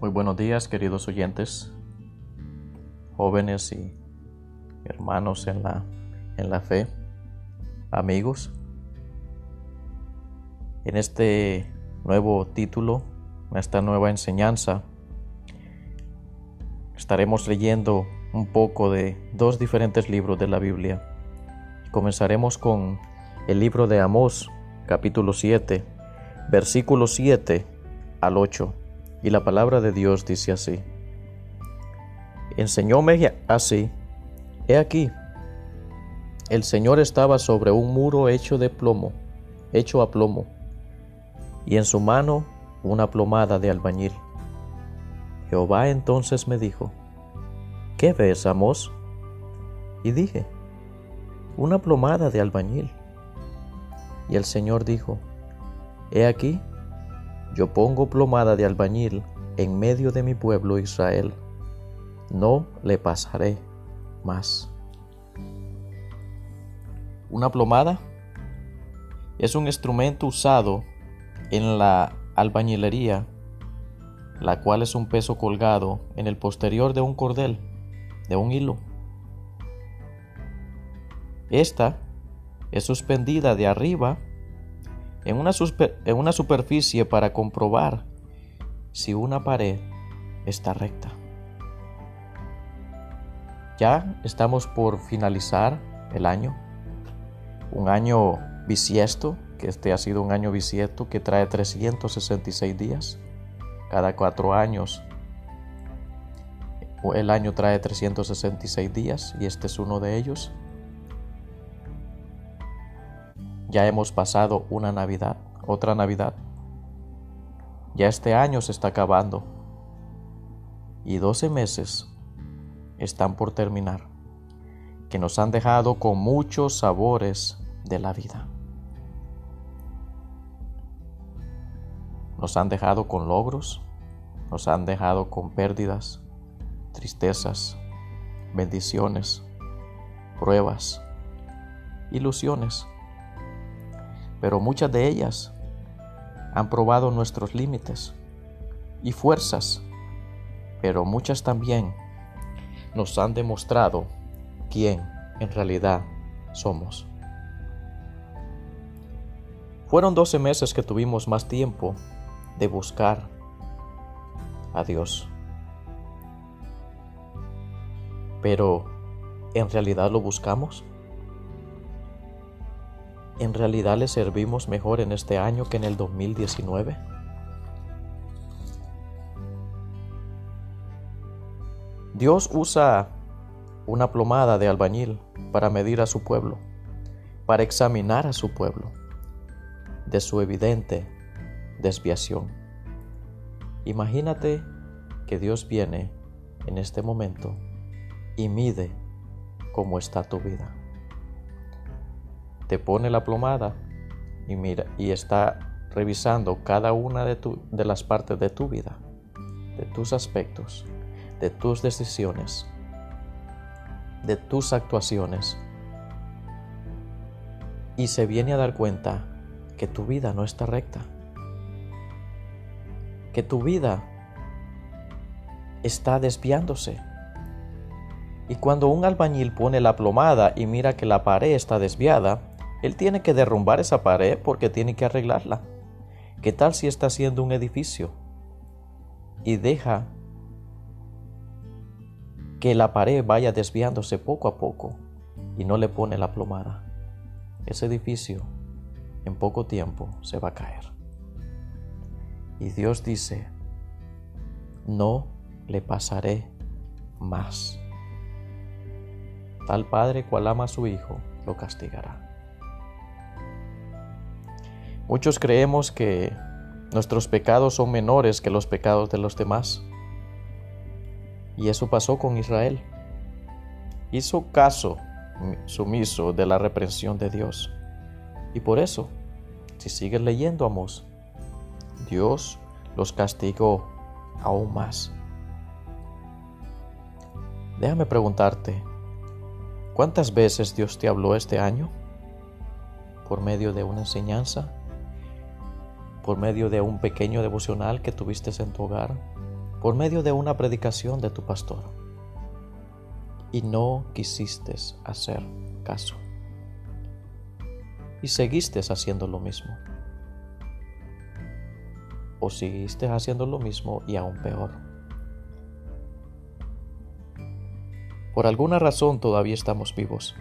Muy buenos días queridos oyentes, jóvenes y hermanos en la, en la fe, amigos. En este nuevo título, en esta nueva enseñanza, estaremos leyendo un poco de dos diferentes libros de la Biblia. Comenzaremos con el libro de Amós, capítulo 7, versículo 7 al 8 y la palabra de Dios dice así. Enseñóme así, he aquí, el Señor estaba sobre un muro hecho de plomo, hecho a plomo, y en su mano una plomada de albañil. Jehová entonces me dijo, ¿qué ves, Amos? Y dije, una plomada de albañil. Y el Señor dijo, He aquí, yo pongo plomada de albañil en medio de mi pueblo Israel. No le pasaré más. Una plomada es un instrumento usado en la albañilería, la cual es un peso colgado en el posterior de un cordel, de un hilo. Esta es suspendida de arriba en una, en una superficie para comprobar si una pared está recta. Ya estamos por finalizar el año, un año bisiesto, que este ha sido un año bisiesto que trae 366 días. Cada cuatro años el año trae 366 días y este es uno de ellos. Ya hemos pasado una Navidad, otra Navidad. Ya este año se está acabando. Y 12 meses están por terminar, que nos han dejado con muchos sabores de la vida. Nos han dejado con logros, nos han dejado con pérdidas, tristezas, bendiciones, pruebas, ilusiones pero muchas de ellas han probado nuestros límites y fuerzas, pero muchas también nos han demostrado quién en realidad somos. Fueron 12 meses que tuvimos más tiempo de buscar a Dios. Pero, ¿en realidad lo buscamos? ¿En realidad le servimos mejor en este año que en el 2019? Dios usa una plomada de albañil para medir a su pueblo, para examinar a su pueblo de su evidente desviación. Imagínate que Dios viene en este momento y mide cómo está tu vida te pone la plomada y mira y está revisando cada una de, de las partes de tu vida, de tus aspectos, de tus decisiones, de tus actuaciones. Y se viene a dar cuenta que tu vida no está recta, que tu vida está desviándose. Y cuando un albañil pone la plomada y mira que la pared está desviada, él tiene que derrumbar esa pared porque tiene que arreglarla. ¿Qué tal si está haciendo un edificio y deja que la pared vaya desviándose poco a poco y no le pone la plomada? Ese edificio en poco tiempo se va a caer. Y Dios dice, no le pasaré más. Tal padre cual ama a su hijo lo castigará. Muchos creemos que nuestros pecados son menores que los pecados de los demás. Y eso pasó con Israel. Hizo caso sumiso de la reprensión de Dios. Y por eso, si sigues leyendo Amos, Dios los castigó aún más. Déjame preguntarte, ¿cuántas veces Dios te habló este año? ¿Por medio de una enseñanza? Por medio de un pequeño devocional que tuviste en tu hogar, por medio de una predicación de tu pastor. Y no quisiste hacer caso. Y seguiste haciendo lo mismo. O seguiste haciendo lo mismo y aún peor. Por alguna razón todavía estamos vivos.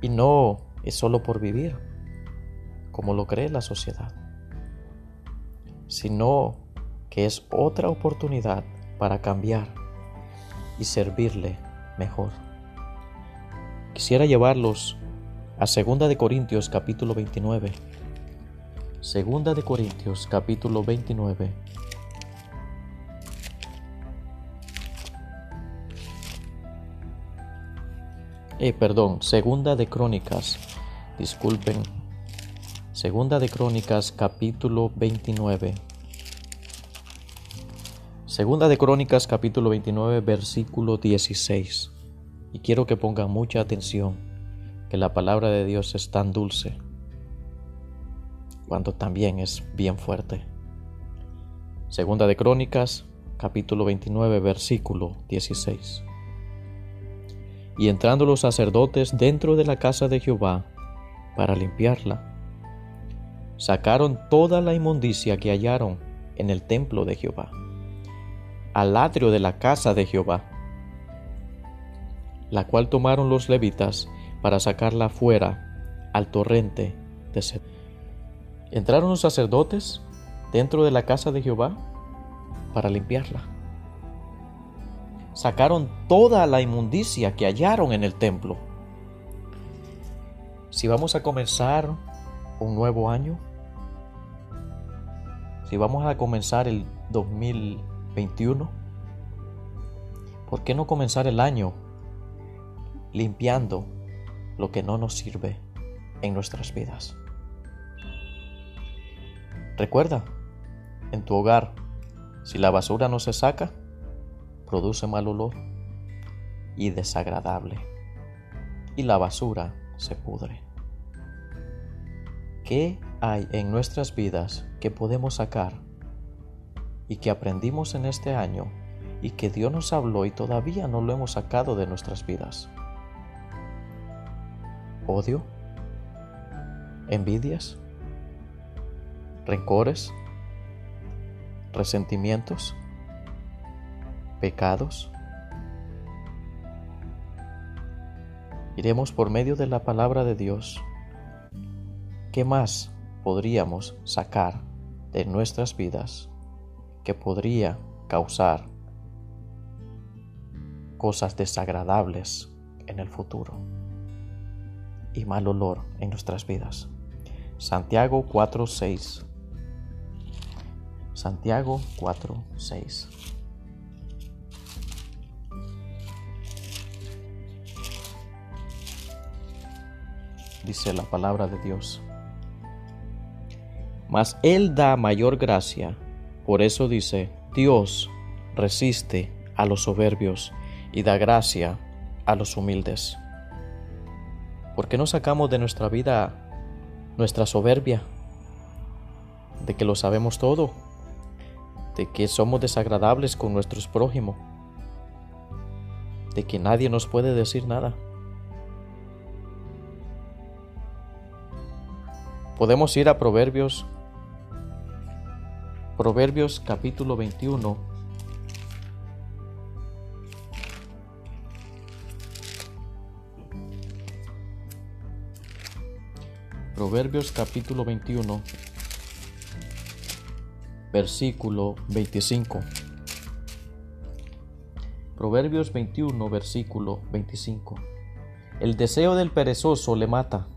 Y no es solo por vivir, como lo cree la sociedad sino que es otra oportunidad para cambiar y servirle mejor. Quisiera llevarlos a 2 de Corintios capítulo 29. Segunda de Corintios capítulo 29. Eh, perdón, Segunda de Crónicas. Disculpen Segunda de Crónicas capítulo 29. Segunda de Crónicas capítulo 29 versículo 16. Y quiero que pongan mucha atención, que la palabra de Dios es tan dulce, cuando también es bien fuerte. Segunda de Crónicas capítulo 29 versículo 16. Y entrando los sacerdotes dentro de la casa de Jehová para limpiarla, sacaron toda la inmundicia que hallaron en el templo de Jehová, al atrio de la casa de Jehová, la cual tomaron los levitas para sacarla fuera al torrente de Sed. Entraron los sacerdotes dentro de la casa de Jehová para limpiarla. Sacaron toda la inmundicia que hallaron en el templo. Si vamos a comenzar un nuevo año, si vamos a comenzar el 2021, ¿por qué no comenzar el año limpiando lo que no nos sirve en nuestras vidas? Recuerda, en tu hogar, si la basura no se saca, produce mal olor y desagradable, y la basura se pudre. ¿Qué hay en nuestras vidas que podemos sacar y que aprendimos en este año y que Dios nos habló y todavía no lo hemos sacado de nuestras vidas. Odio, envidias, rencores, resentimientos, pecados. Iremos por medio de la palabra de Dios. ¿Qué más podríamos sacar de nuestras vidas que podría causar cosas desagradables en el futuro y mal olor en nuestras vidas. Santiago 4:6. Santiago 4:6. Dice la palabra de Dios mas Él da mayor gracia. Por eso dice, Dios resiste a los soberbios y da gracia a los humildes. ¿Por qué no sacamos de nuestra vida nuestra soberbia? De que lo sabemos todo, de que somos desagradables con nuestros prójimos, de que nadie nos puede decir nada. Podemos ir a Proverbios Proverbios capítulo 21. Proverbios capítulo 21, versículo 25. Proverbios 21, versículo 25. El deseo del perezoso le mata,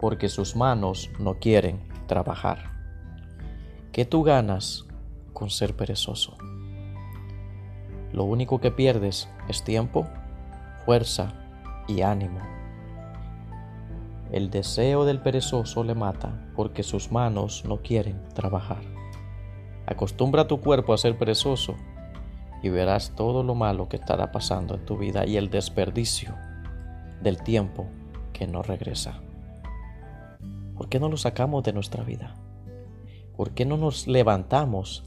porque sus manos no quieren trabajar. ¿Qué tú ganas con ser perezoso? Lo único que pierdes es tiempo, fuerza y ánimo. El deseo del perezoso le mata porque sus manos no quieren trabajar. Acostumbra tu cuerpo a ser perezoso y verás todo lo malo que estará pasando en tu vida y el desperdicio del tiempo que no regresa. ¿Por qué no lo sacamos de nuestra vida? ¿Por qué no nos levantamos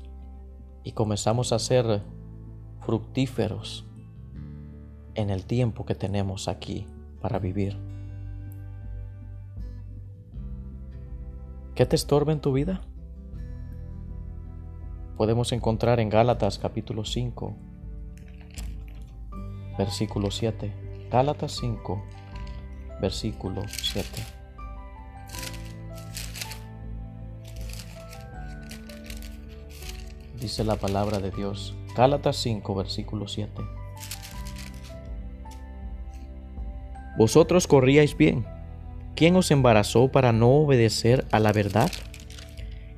y comenzamos a ser fructíferos en el tiempo que tenemos aquí para vivir? ¿Qué te estorba en tu vida? Podemos encontrar en Gálatas capítulo 5, versículo 7. Gálatas 5, versículo 7. Dice la palabra de Dios. Gálatas 5, versículo 7. Vosotros corríais bien. ¿Quién os embarazó para no obedecer a la verdad?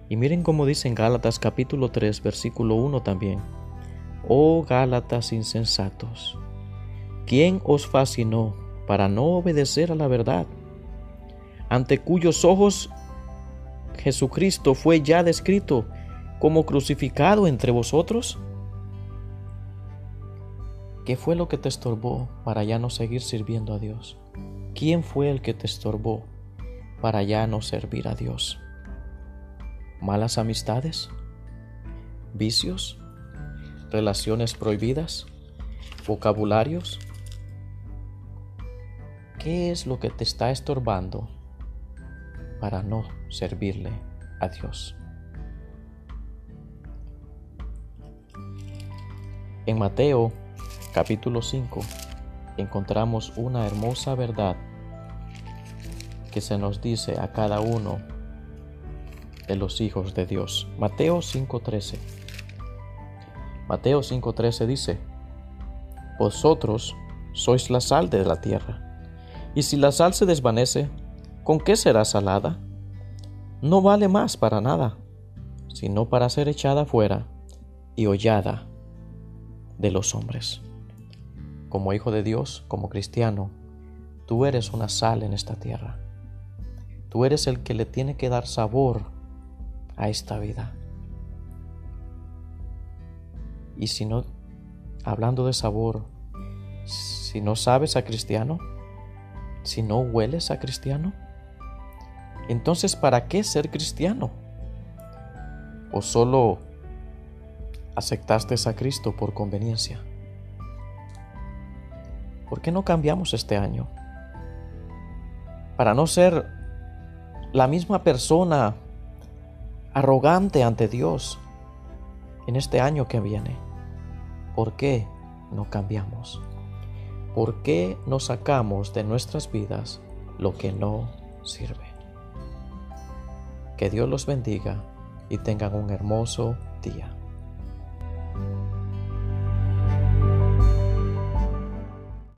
Y miren cómo dice en Gálatas capítulo 3, versículo 1 también. Oh Gálatas insensatos, ¿quién os fascinó para no obedecer a la verdad? Ante cuyos ojos Jesucristo fue ya descrito como crucificado entre vosotros? ¿Qué fue lo que te estorbó para ya no seguir sirviendo a Dios? ¿Quién fue el que te estorbó para ya no servir a Dios? ¿Malas amistades? ¿Vicios? ¿Relaciones prohibidas? ¿Vocabularios? ¿Qué es lo que te está estorbando para no servirle a Dios? En Mateo capítulo 5 encontramos una hermosa verdad que se nos dice a cada uno de los hijos de Dios. Mateo 5:13. Mateo 5:13 dice, Vosotros sois la sal de la tierra. Y si la sal se desvanece, ¿con qué será salada? No vale más para nada, sino para ser echada fuera y hollada de los hombres. Como hijo de Dios, como cristiano, tú eres una sal en esta tierra. Tú eres el que le tiene que dar sabor a esta vida. Y si no, hablando de sabor, si no sabes a cristiano, si no hueles a cristiano? Entonces, ¿para qué ser cristiano? ¿O solo aceptaste a Cristo por conveniencia? ¿Por qué no cambiamos este año? Para no ser la misma persona arrogante ante Dios en este año que viene. ¿Por qué no cambiamos? ¿Por qué no sacamos de nuestras vidas lo que no sirve? Que Dios los bendiga y tengan un hermoso día.